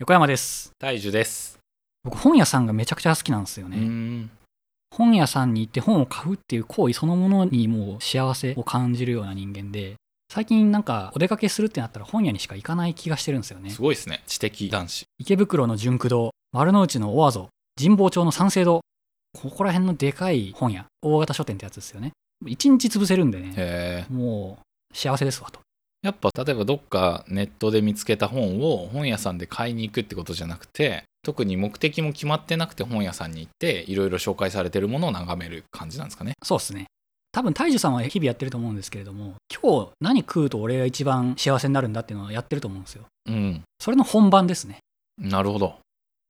横山です大樹です。僕本屋さんがめちゃくちゃ好きなんですようね、ん。本屋さんに行って本を買うっていう行為そのものにもう幸せを感じるような人間で最近なんかお出かけするってなったら本屋にしか行かない気がしてるんですよねすごいですね。知的男子。池袋の純駆堂丸の内のオアゾ神保町の三省堂ここら辺のでかい本屋大型書店ってやつですよね一日潰せるんでねへえ。もう幸せですわとやっぱ例えばどっかネットで見つけた本を本屋さんで買いに行くってことじゃなくて、特に目的も決まってなくて本屋さんに行っていろいろ紹介されてるものを眺める感じなんですかね。そうですね多分大樹さんは日々やってると思うんですけれども今日何食うと俺が一番幸せになるんだっていうのをやってると思うんですようん。それの本番ですねなるほど。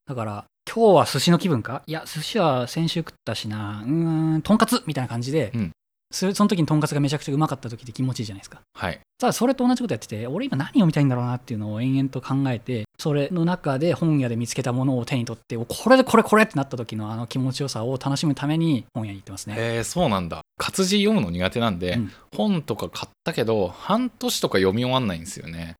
だから今日は寿司の気分か？いや寿司は先週食ったしなうーんとんかつみたいな感じで、うんそその時にとんかつがめちゃくちゃうまかった時って気持ちいいじゃないですかはい。ただそれと同じことやってて俺今何読みたいんだろうなっていうのを延々と考えてそれの中で本屋で見つけたものを手に取っておこれでこれこれってなった時のあの気持ちよさを楽しむために本屋に行ってますねへえ、そうなんだ。活字読むの苦手なんで、うん本とか買ったけど半年とか読み終わんないんですよね。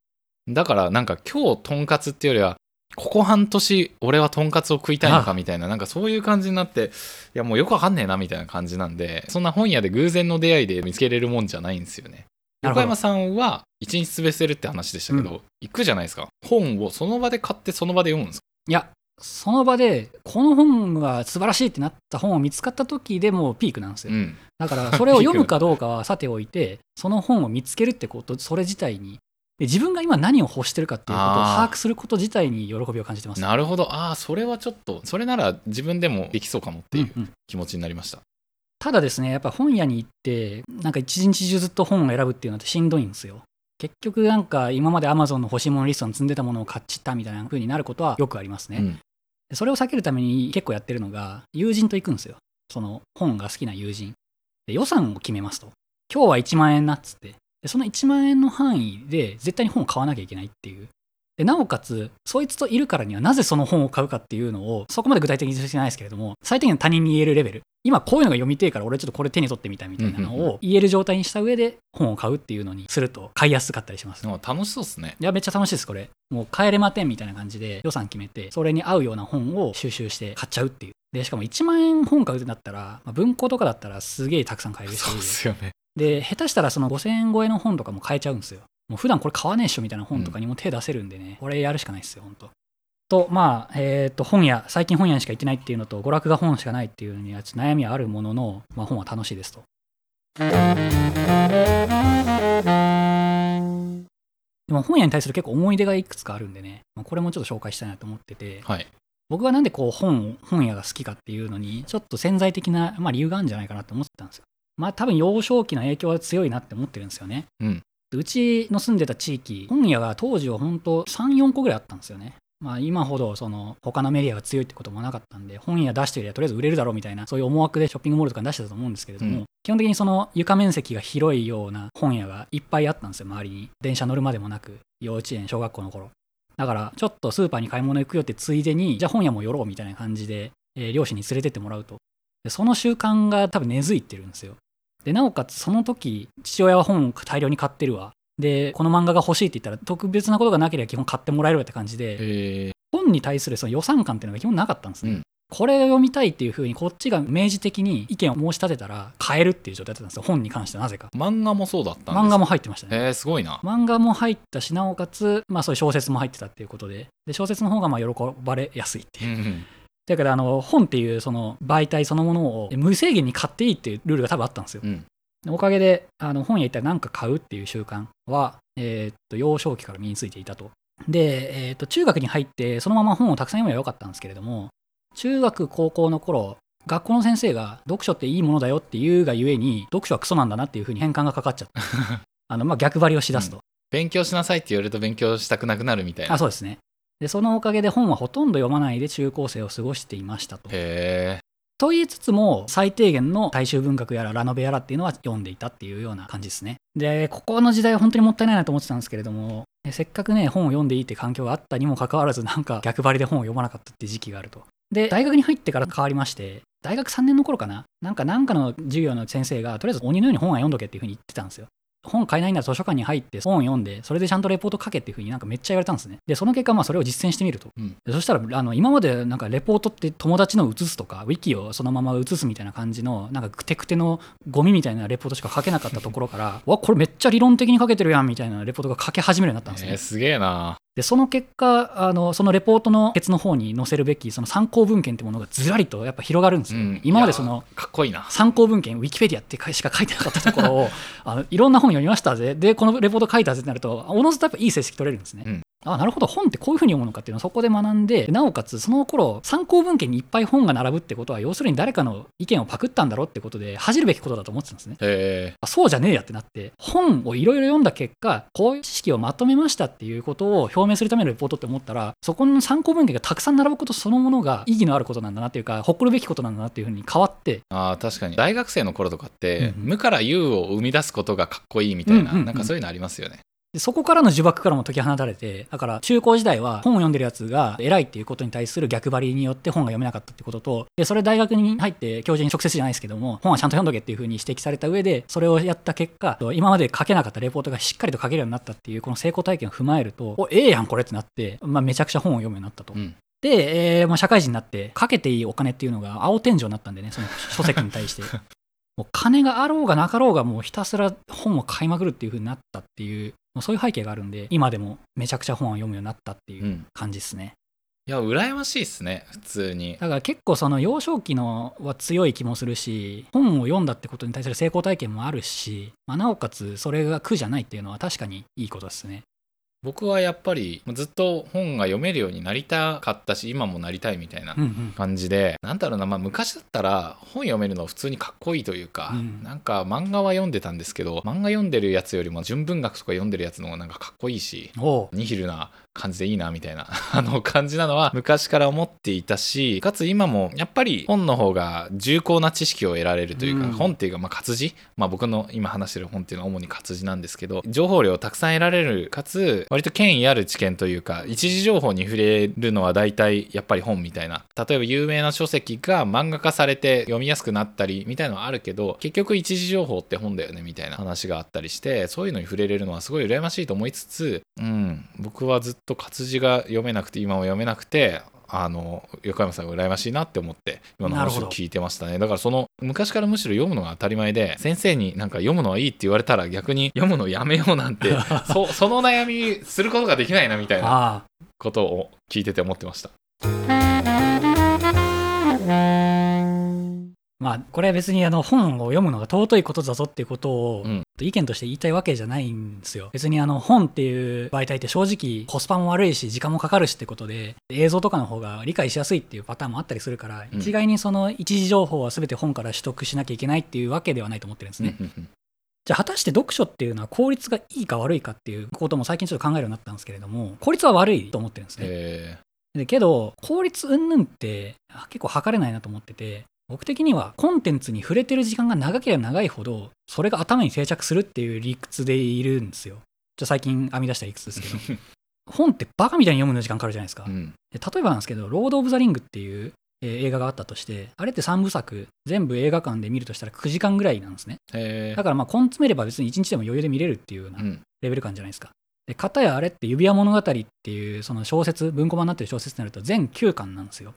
だからなんか今日とんかつっていうよりはここ半年俺はとんかつを食いたいのかみたいななんかそういう感じになっていやもうよくわかんねえなみたいな感じなんでそんな本屋で偶然の出会いで見つけれるもんじゃないんですよね。横山さんは一日潰せるって話でしたけど、行くじゃないですか。本をその場で買ってその場で読むんですか？いやその場でこの本が素晴らしいってなった本を見つかった時でもうピークなんですよ、うん。だからそれを読むか どうかはさておいてその本を見つけるってことそれ自体にで自分が今何を欲してるかっていうことを把握すること自体に喜びを感じてます。なるほど。ああそれはちょっとそれなら自分でもできそうかもっていううんうん。気持ちになりました。ただですねやっぱ本屋に行ってなんか一日中ずっと本を選ぶっていうのってしんどいんですよ。結局なんか今まで Amazon の欲しいものリストに積んでたものを買っちったみたいな風になることはよくありますね、うん。でそれを避けるために結構やってるのが友人と行くんですよ。その本が好きな友人。で予算を決めますと。今日は1万円なっつってでその1万円の範囲で絶対に本を買わなきゃいけないっていう。でなおかつそいつといるからにはなぜその本を買うかっていうのをそこまで具体的にしてないですけれども最低限他人に言えるレベル。今こういうのが読みてえから俺ちょっとこれ手に取ってみたみたいなのを言える状態にした上で本を買うっていうのにすると買いやすかったりします。楽しそうですね。いやめっちゃ楽しいですこれ。もう帰れまてんみたいな感じで予算決めてそれに合うような本を収集して買っちゃうっていう。でしかも1万円本買うってなったら、まあ文庫とかだったらすげえたくさん買えるし。そうですよね。で下手したらその5000円超えの本とかも買えちゃうんですよ。もう普段これ買わねえっしょみたいな本とかにも手出せるんでね、これやるしかないですよ本当と。まあえっ、と本屋最近本屋にしか行ってないっていうのと娯楽が本しかないっていうのには悩みはあるものの、まあ、本は楽しいですと。でも本屋に対する結構思い出がいくつかあるんでね、まあ、これもちょっと紹介したいなと思ってて。はい。僕がなんでこう本本屋が好きかっていうのにちょっと潜在的な、まあ、理由があるんじゃないかなと思ってたんですよまあ多分幼少期の影響は強いなって思ってるんですよね。うん。うちの住んでた地域本屋が当時は本当34個ぐらいあったんですよね。まあ今ほどその他のメディアが強いってこともなかったんで本屋出してりゃとりあえず売れるだろうみたいなそういう思惑でショッピングモールとかに出してたと思うんですけれども、うん。基本的にその床面積が広いような本屋がいっぱいあったんですよ。周りに電車乗るまでもなく幼稚園小学校の頃。だからちょっとスーパーに買い物行くよってついでにじゃあ本屋も寄ろうみたいな感じで、えー両親に連れてってもらうと。でその習慣が多分根付いてるんですよでなおかつその時父親は本を大量に買ってるわ。でこの漫画が欲しいって言ったら特別なことがなければ基本買ってもらえるわって感じでえ。本に対するその予算感っていうのが基本なかったんですね、うん。これを読みたいっていうふうにこっちが明示的に意見を申し立てたら買えるっていう状態だったんですよ本に関してはなぜか。ー、漫画もそうだったんです漫画も入ってましたね。えー、すごいな。漫画も入ったしなおかつ、まあ、そういう小説も入ってたっていうことで。で小説の方がまあ喜ばれやすいっていう。うんうん。だからあの本っていうその媒体そのものを無制限に買っていいっていうルールが多分あったんですようん。おかげであの本屋行ったら何か買うっていう習慣は、えーっと幼少期から身についていたと。で、えーっと中学に入ってそのまま本をたくさん読めばよかったんですけれども中学高校の頃学校の先生が読書っていいものだよって言うがゆえに読書はクソなんだなっていうふうに変換がかかっちゃった あの、まあ、逆張りをしだすと、勉強しなさいって言われると勉強したくなくなるみたいな。あそうですねでそのおかげで本はほとんど読まないで中高生を過ごしていましたと。と言いつつも最低限の大衆文学やらラノベやらっていうのは読んでいたっていうような感じですね。でここの時代は本当にもったいないなと思ってたんですけれどもえせっかくね本を読んでいいって環境があったにもかかわらずなんか逆張りで本を読まなかったって時期があると。で大学に入ってから変わりまして大学3年の頃かな？なんかなんかの授業の先生がとりあえず鬼のように本は読んどけっていうふうに言ってたんですよ本買えないなら図書館に入って本を読んで、それでちゃんとレポート書けっていうふうになんかめっちゃ言われたんですね。で、その結果、まあそれを実践してみると。うんでそしたら、あの、今までなんかレポートって友達の写すとか、ウィキをそのまま写すみたいな感じの、なんかくてくてのゴミみたいなレポートしか書けなかったところから、わ、これめっちゃ理論的に書けてるやんみたいなレポートが書け始めるようになったんですね。えーすげえなでその結果あのそのレポートのケツの方に載せるべきその参考文献ってものがずらりとやっぱ広がるんですよ、うん。今までそのかっこいいな。参考文献ウィキペディアってしか書いてなかったところを あのいろんな本読みましたぜ。でこのレポート書いたぜってなるとおのずとやっぱいい成績取れるんですね、うんあなるほど。本ってこういうふうに読むのかっていうのをそこで学んでなおかつその頃参考文献にいっぱい本が並ぶってことは要するに誰かの意見をパクったんだろうってことで恥じるべきことだと思ってたんですね。へあそうじゃねえやってなって本をいろいろ読んだ結果こういう知識をまとめましたっていうことを表明するためのレポートって思ったらそこの参考文献がたくさん並ぶことそのものが意義のあることなんだなっていうか誇るべきことなんだなっていうふうに変わってあー確かに。大学生の頃とかって、うんうん。無から有を生み出すことがかっこいいみたいな、うんうんうん。なんかそういうのありますよねでそこからの呪縛からも解き放たれてだから中高時代は本を読んでるやつが偉いっていうことに対する逆張りによって本が読めなかったってこととでそれ大学に入って教授に直接じゃないですけども本はちゃんと読んどけっていうふうに指摘された上でそれをやった結果今まで書けなかったレポートがしっかりと書けるようになったっていうこの成功体験を踏まえるとおええやんこれってなって、まあ、めちゃくちゃ本を読むようになったと。うんで、えーまあ、社会人になってかけていいお金っていうのが青天井になったんでねその書籍に対して もう金があろうがなかろうがもうひたすら本を買いまくるっていう風になったっていうもうそういう背景があるんで今でもめちゃくちゃ本を読むようになったっていううん。感じですね、いや羨ましいっすね普通に。だから結構その幼少期のは強い気もするし本を読んだってことに対する成功体験もあるし、まあ、なおかつそれが苦じゃないっていうのは確かにいいことですね僕はやっぱりずっと本が読めるようになりたかったし今もなりたいみたいなうんうん。感じで、なんだろうな、まあ、昔だったら本読めるの普通にかっこいいというか、うん。なんか漫画は読んでたんですけど漫画読んでるやつよりも純文学とか読んでるやつの方がなんかかっこいいしニヒルな感じでいいなみたいな。あの感じなのは昔から思っていたしかつ今もやっぱり本の方が重厚な知識を得られるというか、うん。本っていうかまあ活字、まあ、僕の今話してる本っていうのは主に活字なんですけど情報量をたくさん得られるかつ割と権威ある知見というか一時情報に触れるのは大体やっぱり本みたいな。例えば有名な書籍が漫画化されて読みやすくなったりみたいなのはあるけど結局一時情報って本だよねみたいな話があったりしてそういうのに触れれるのはすごい羨ましいと思いつつ、うん、僕はずっと活字が読めなくて今も読めなくてあの横山さんが羨ましいなって思って今の話を聞いてましたね。だからその昔からむしろ読むのが当たり前で先生になんか読むのはいいって言われたら逆に読むのやめようなんて そその悩みすることができないなみたいなことを聞いてて思ってましたまあこれは別にあの本を読むのが尊いことだぞっていうことをうん。意見として言いたいわけじゃないんですよ。別にあの本っていう媒体って正直コスパも悪いし時間もかかるしってことで映像とかの方が理解しやすいっていうパターンもあったりするから、うん。一概にその一時情報は全て本から取得しなきゃいけないっていうわけではないと思ってるんですね、じゃあ果たして読書っていうのは効率がいいか悪いかっていうことも最近ちょっと考えるようになったんですけれども効率は悪いと思ってるんですね、けど効率云々ってあ結構測れないなと思ってて僕的にはコンテンツに触れてる時間が長ければ長いほどそれが頭に定着するっていう理屈でいるんですよ。じゃ最近編み出した理屈ですけど。本ってバカみたいに読むの時間かかるじゃないですか、ーうん。で例えばなんですけど「ロード・オブ・ザ・リング」っていう、えー映画があったとしてあれって3部作全部映画館で見るとしたら9時間ぐらいなんですね。えだからまあ根詰めれば別に1日でも余裕で見れるっていうようなレベル感じゃないですか。で、片やあれって指輪物語っていうその小説、文庫版になってる小説になると全9巻なんですよ。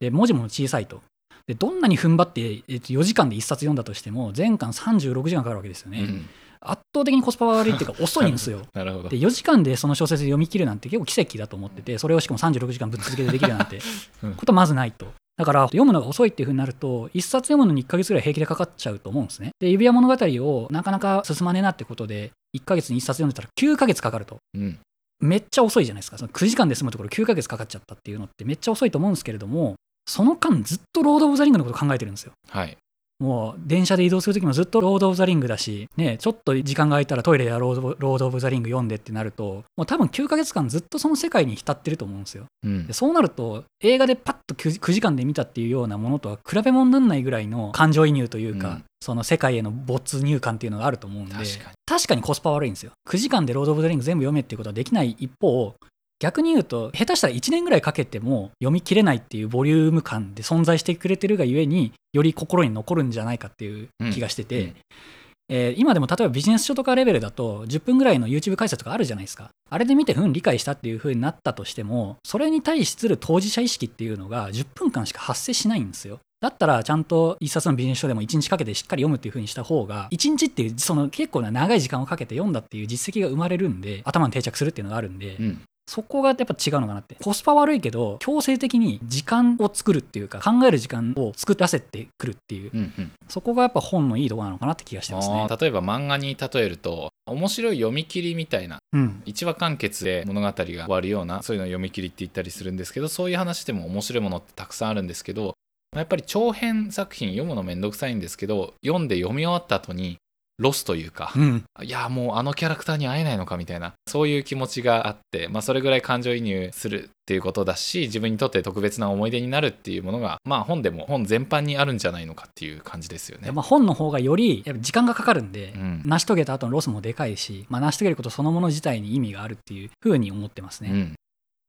で、文字も小さいと。で、どんなに踏ん張って、えっと、4時間で1冊読んだとしても、全巻36時間かかるわけですよね。うん圧倒的にコスパが悪いっていうか 遅いんですよ。なるほどで、4時間でその小説読み切るなんて結構奇跡だと思ってて、それをしかも36時間ぶっ続けてできるなんてうんことまずないと。だから読むのが遅いっていう風になると1冊読むのに1ヶ月ぐらい平気でかかっちゃうと思うんですね。で指輪物語をなかなか進まねえなってことで1ヶ月に1冊読んでたら9ヶ月かかると。うんめっちゃ遅いじゃないですか。その9時間で済むところ9ヶ月かかっちゃったっていうのってめっちゃ遅いと思うんですけれども、その間ずっとロード・オブ・ザ・リングのこと考えてるんですよ。はいもう電車で移動するときもずっとロード・オブ・ザ・リングだし、ね、ちょっと時間が空いたらトイレやロード・ロードオブ・ザ・リング読んでってなると、もう多分9ヶ月間ずっとその世界に浸ってると思うんですよ。うんでそうなると映画でパッと 9, 9時間で見たっていうようなものとは比べ物にならないぐらいの感情移入というか、うんその世界への没入感っていうのがあると思うんで確かに確かにコスパ悪いんですよ9時間でロード・オブ・ザ・リング全部読めっていうことはできない一方逆に言うと下手したら1年ぐらいかけても読み切れないっていうボリューム感で存在してくれてるがゆえにより心に残るんじゃないかっていう気がしてて、うんえー今でも例えばビジネス書とかレベルだと10分ぐらいの YouTube 解説とかあるじゃないですか。あれで見て、うん、理解したっていう風になったとしても、それに対する当事者意識っていうのが10分間しか発生しないんですよ。だったら、ちゃんと一冊のビジネス書でも1日かけてしっかり読むっていう風にした方が、1日っていう、その結構な長い時間をかけて読んだっていう実績が生まれるんで、頭に定着するっていうのがあるんで、うんそこがやっぱ違うのかなって。コスパ悪いけど、強制的に時間を作るっていうか、考える時間を作らせてくるっていう、うんうんそこがやっぱ本のいいところなのかなって気がしてますね例えば漫画に例えると面白い読み切りみたいなうん。一話完結で物語が終わるようなそういうのを読み切りって言ったりするんですけどそういう話でも面白いものってたくさんあるんですけどやっぱり長編作品読むのめんどくさいんですけど読んで読み終わった後にロスというか、うん。いやもうあのキャラクターに会えないのかみたいなそういう気持ちがあって、まあ、それぐらい感情移入するっていうことだし自分にとって特別な思い出になるっていうものがまあ本でも本全般にあるんじゃないのかっていう感じですよね。まあ、本の方がよりやっぱ時間がかかるんで、うん成し遂げた後のロスもでかいし、まあ、成し遂げることそのもの自体に意味があるっていうふうに思ってますね。うん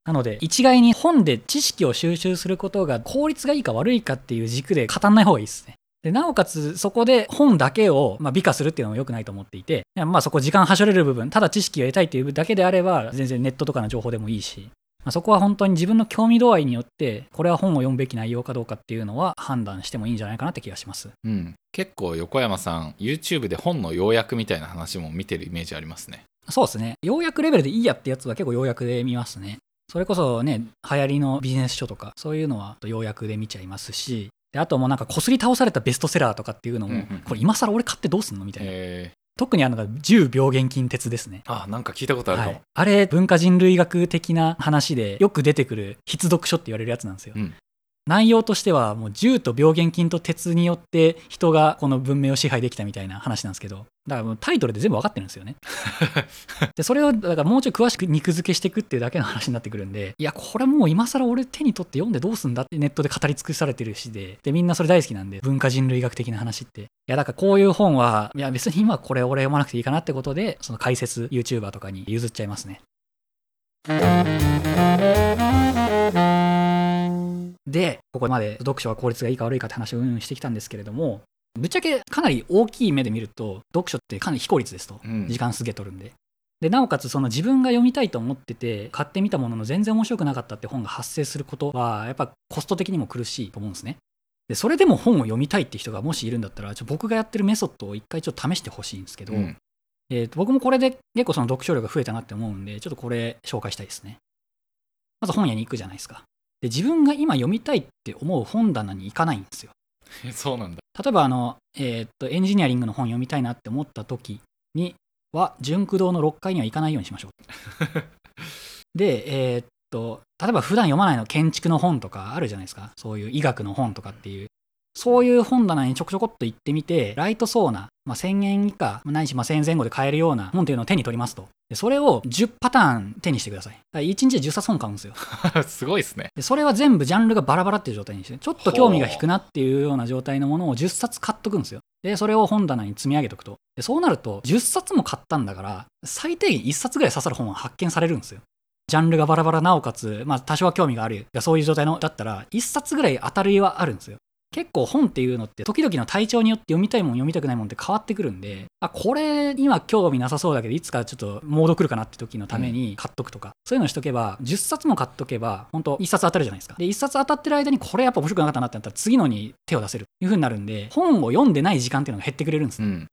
なので、一概に本で知識を収集することが効率がいいか悪いかっていう軸で語んない方がいいですね。でなおかつ、そこで本だけを、まあ、美化するっていうのも良くないと思っていて、まあそこ時間はしょれる部分、ただ知識を得たいっていうだけであれば、全然ネットとかの情報でもいいし、まあ、そこは本当に自分の興味度合いによって、これは本を読むべき内容かどうかっていうのは判断してもいいんじゃないかなって気がします。うん、結構横山さん YouTube で本の要約みたいな話も見てるイメージありますね。そうですね。要約レベルでいいやってやつは結構要約で見ますね。それこそね、流行りのビジネス書とか、そういうのは要約で見ちゃいますし、であともうなんかこすり倒されたベストセラーとかっていうのも、うんうんこれ今更俺買ってどうすんのみたいな。え特にあのが10病原菌鉄ですね。ー、あなんか聞いたことあるかも。はい、あれ文化人類学的な話でよく出てくる必読書って言われるやつなんですよ、うん内容としてはもう銃と病原菌と鉄によって人がこの文明を支配できたみたいな話なんですけど。だからもうタイトルで全部分かってるんですよね。でそれをだからもうちょい詳しく肉付けしていくっていうだけの話になってくるんでいやこれもう今更俺手に取って読んでどうすんだってネットで語り尽くされてるしで。でみんなそれ大好きなんで文化人類学的な話って。いやだからこういう本はいや別に今これ俺読まなくていいかなってことでその解説 YouTuber とかに譲っちゃいますね。でここまで読書は効率がいいか悪いかって話をうんうんしてきたんですけれどもぶっちゃけかなり大きい目で見ると読書ってかなり非効率ですと、うん。時間すげえ取るんで。でなおかつその自分が読みたいと思ってて買ってみたものの全然面白くなかったって本が発生することはやっぱコスト的にも苦しいと思うんですね。でそれでも本を読みたいって人がもしいるんだったらちょ僕がやってるメソッドを一回ちょっと試してほしいんですけど、うん。えーと僕もこれで結構その読書量が増えたなって思うんでちょっとこれ紹介したいですね。まず本屋に行くじゃないですかで自分が今読みたいって思う本棚に行かないんですよ。え そうなんだ。例えばあの、えーっとエンジニアリングの本読みたいなって思った時には純駆動の6階には行かないようにしましょう。でえーっと例えば普段読まないの建築の本とかあるじゃないですか。そういう医学の本とかっていうそういう本棚にちょこちょこっと行ってみてライトそうな、まあ、1000円以下ないしまあ1000円前後で買えるような本っていうのを手に取りますと。でそれを10パターン手にしてください。だから1日で10冊本買うんですよ。すごいですね。でそれは全部ジャンルがバラバラっていう状態にしてちょっと興味が引くなっていうような状態のものを10冊買っとくんですよ。でそれを本棚に積み上げておくと。でそうなると10冊も買ったんだから最低限1冊ぐらい刺さる本は発見されるんですよ。ジャンルがバラバラなおかつ、まあ、多少は興味があるそういう状態のだったら1冊ぐらい当たりはあるんですよ結構本っていうのって時々の体調によって読みたいもん読みたくないもんって変わってくるんであこれ今興味なさそうだけどいつかちょっとモード来るかなって時のために買っとくとか、そういうのしとけば10冊も買っとけば本当1冊当たるじゃないですかで1冊当たってる間にこれやっぱ面白くなかったなってなったら次のに手を出せるという風になるんで本を読んでない時間っていうのが減ってくれるんです、うん。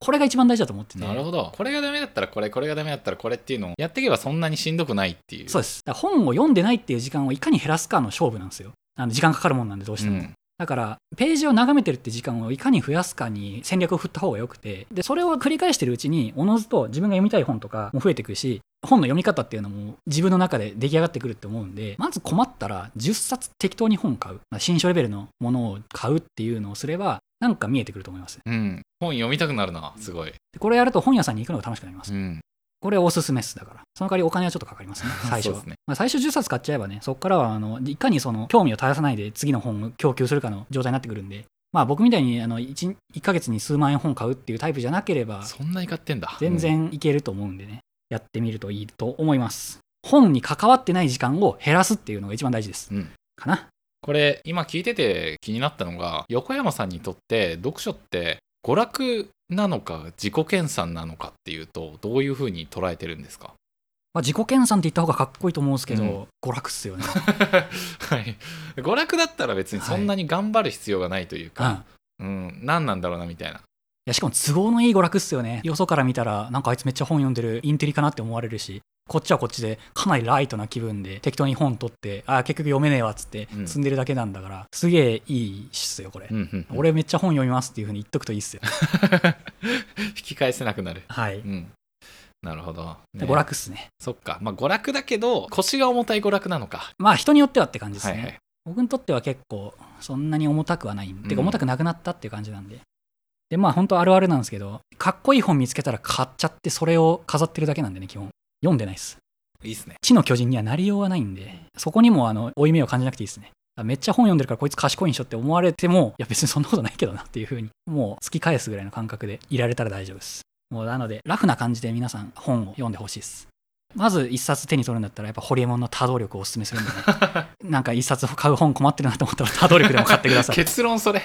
これが一番大事だと思っててなるほど。これがダメだったらこれ、これがダメだったらこれっていうのをやっていけばそんなにしんどくないっていう。そうですだから本を読んでないっていう時間をいかに減らすかの勝負なんですよあの時間かかるもんなんでどうしても、うん。だからページを眺めてるって時間をいかに増やすかに戦略を振った方がよくてでそれを繰り返してるうちにおのずと自分が読みたい本とかも増えていくし本の読み方っていうのも自分の中で出来上がってくるって思うんでまず困ったら10冊適当に本買うまあ新書レベルのものを買うっていうのをすればなんか見えてくると思いますうん。本読みたくなるな、すごい。でこれやると本屋さんに行くのが楽しくなります、うん。これおすすめです。だからその代わりお金はちょっとかかりますね。最初は。ね。まあ、最初10冊買っちゃえばねそこからはあのいかにその興味を絶やさないで次の本を供給するかの状態になってくるんでまあ僕みたいにあの 1, 1ヶ月に数万円本買うっていうタイプじゃなければそんなに買ってんだ。全然いけると思うんでねやってみるといいと思います。本に関わってない時間を減らすっていうのが一番大事です、うん。かな。これ今聞いてて気になったのが横山さんにとって読書って娯楽なのか自己研鑽なのかっていうとどういうふうに捉えてるんですか？まあ、自己研鑽って言った方がかっこいいと思うんですけど、うん娯楽っすよね。はい娯楽だったら別にそんなに頑張る必要がないといううん。か、うん、何なんだろうなみたいないやしかも都合のいい娯楽っすよね。よそから見たら、なんかあいつめっちゃ本読んでるインテリかなって思われるし、こっちはこっちでかなりライトな気分で適当に本取って、あー結局読めねえわっつってうん積んでるだけなんだから、すげえいいっすよ、これ。うんうんうん俺めっちゃ本読みますっていう風に言っとくといいっすよ。引き返せなくなるはい。うんなるほど、ね娯楽っすね。そっかまあ娯楽だけど腰が重たい娯楽なのかまあ人によってはって感じですね。はいはい僕にとっては結構そんなに重たくはないんで、てかうん重たくなくなったっていう感じなんで。で、まあ本当あるあるなんですけど、かっこいい本見つけたら買っちゃってそれを飾ってるだけなんでね、基本。読んでないです。いいっすね地の巨人にはなりようがないんで、そこにもあの、負い目を感じなくていいですね。あめっちゃ本読んでるからこいつ賢いんしょって思われても、いや別にそんなことないけどなっていう風に、もう突き返すぐらいの感覚でいられたら大丈夫です。もうなので、ラフな感じで皆さん本を読んでほしいです。まず一冊手に取るんだったら、やっぱホリエモンの多動力をお勧めするんでね。なんか一冊買う本困ってるなと思ったら多動力でも買ってください。結論それ